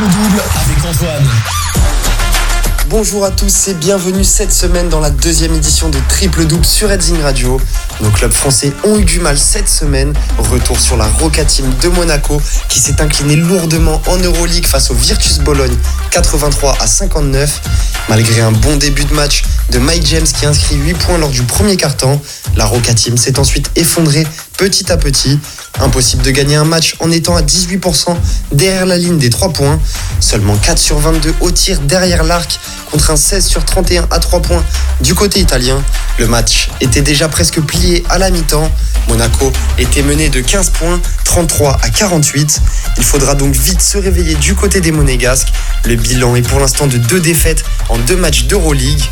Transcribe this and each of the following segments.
double avec Antoine. Bonjour à tous et bienvenue cette semaine dans la deuxième édition de Triple Double sur Redzing Radio. Nos clubs français ont eu du mal cette semaine. Retour sur la Roca Team de Monaco qui s'est incliné lourdement en Euroleague face au Virtus Bologne 83 à 59. Malgré un bon début de match de Mike James qui inscrit 8 points lors du premier quart-temps, la Roca Team s'est ensuite effondrée petit à petit. Impossible de gagner un match en étant à 18% derrière la ligne des 3 points. Seulement 4 sur 22 au tir derrière l'arc contre un 16 sur 31 à 3 points du côté italien. Le match était déjà presque plié à la mi-temps. Monaco était mené de 15 points, 33 à 48. Il faudra donc vite se réveiller du côté des Monégasques. Le bilan est pour l'instant de deux défaites en deux matchs d'Euroleague.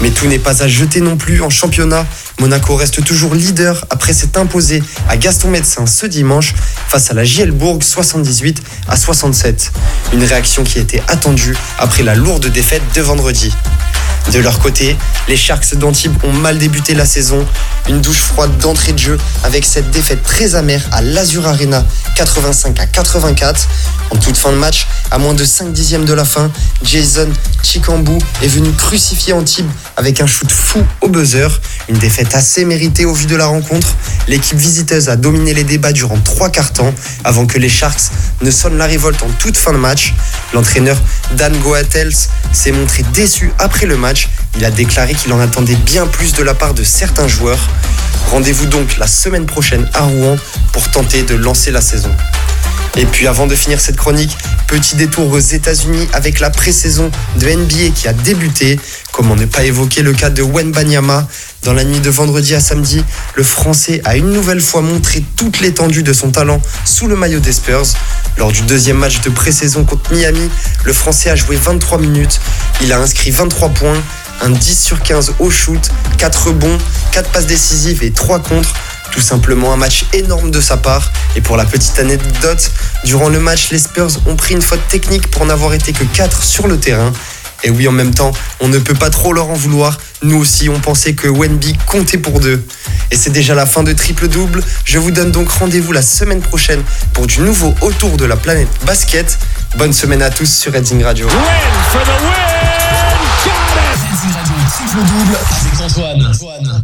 Mais tout n'est pas à jeter non plus en championnat. Monaco reste toujours leader après s'être imposé à Gaston Médecin ce dimanche face à la Gielbourg 78 à 67. Une réaction qui était attendue après la lourde défaite de vendredi. De leur côté, les Sharks d'Antibes ont mal débuté la saison. Une douche froide d'entrée de jeu avec cette défaite très amère à l'Azur Arena 85 à 84. En toute fin de match, à moins de 5 dixièmes de la fin, Jason Chikambu est venu crucifier Antibes avec un shoot fou au buzzer. Une défaite assez méritée au vu de la rencontre. L'équipe visiteuse a dominé les débats durant trois quarts temps avant que les Sharks ne sonnent la révolte en toute fin de match. L'entraîneur Dan Goatels s'est montré déçu après le match. Il a déclaré qu'il en attendait bien plus de la part de certains joueurs. Rendez-vous donc la semaine prochaine à Rouen pour tenter de lancer la saison. Et puis avant de finir cette chronique, petit détour aux États-Unis avec la pré-saison de NBA qui a débuté. Comment ne pas évoquer le cas de Wenbanyama Dans la nuit de vendredi à samedi, le Français a une nouvelle fois montré toute l'étendue de son talent sous le maillot des Spurs. Lors du deuxième match de pré-saison contre Miami, le Français a joué 23 minutes. Il a inscrit 23 points, un 10 sur 15 au shoot, 4 rebonds, 4 passes décisives et 3 contre. Tout simplement un match énorme de sa part. Et pour la petite anecdote, durant le match, les Spurs ont pris une faute technique pour n'avoir été que 4 sur le terrain. Et oui, en même temps, on ne peut pas trop leur en vouloir. Nous aussi, on pensait que Wenby comptait pour deux. Et c'est déjà la fin de Triple Double. Je vous donne donc rendez-vous la semaine prochaine pour du nouveau autour de la planète basket. Bonne semaine à tous sur Redding Radio. Win for the win! Got it!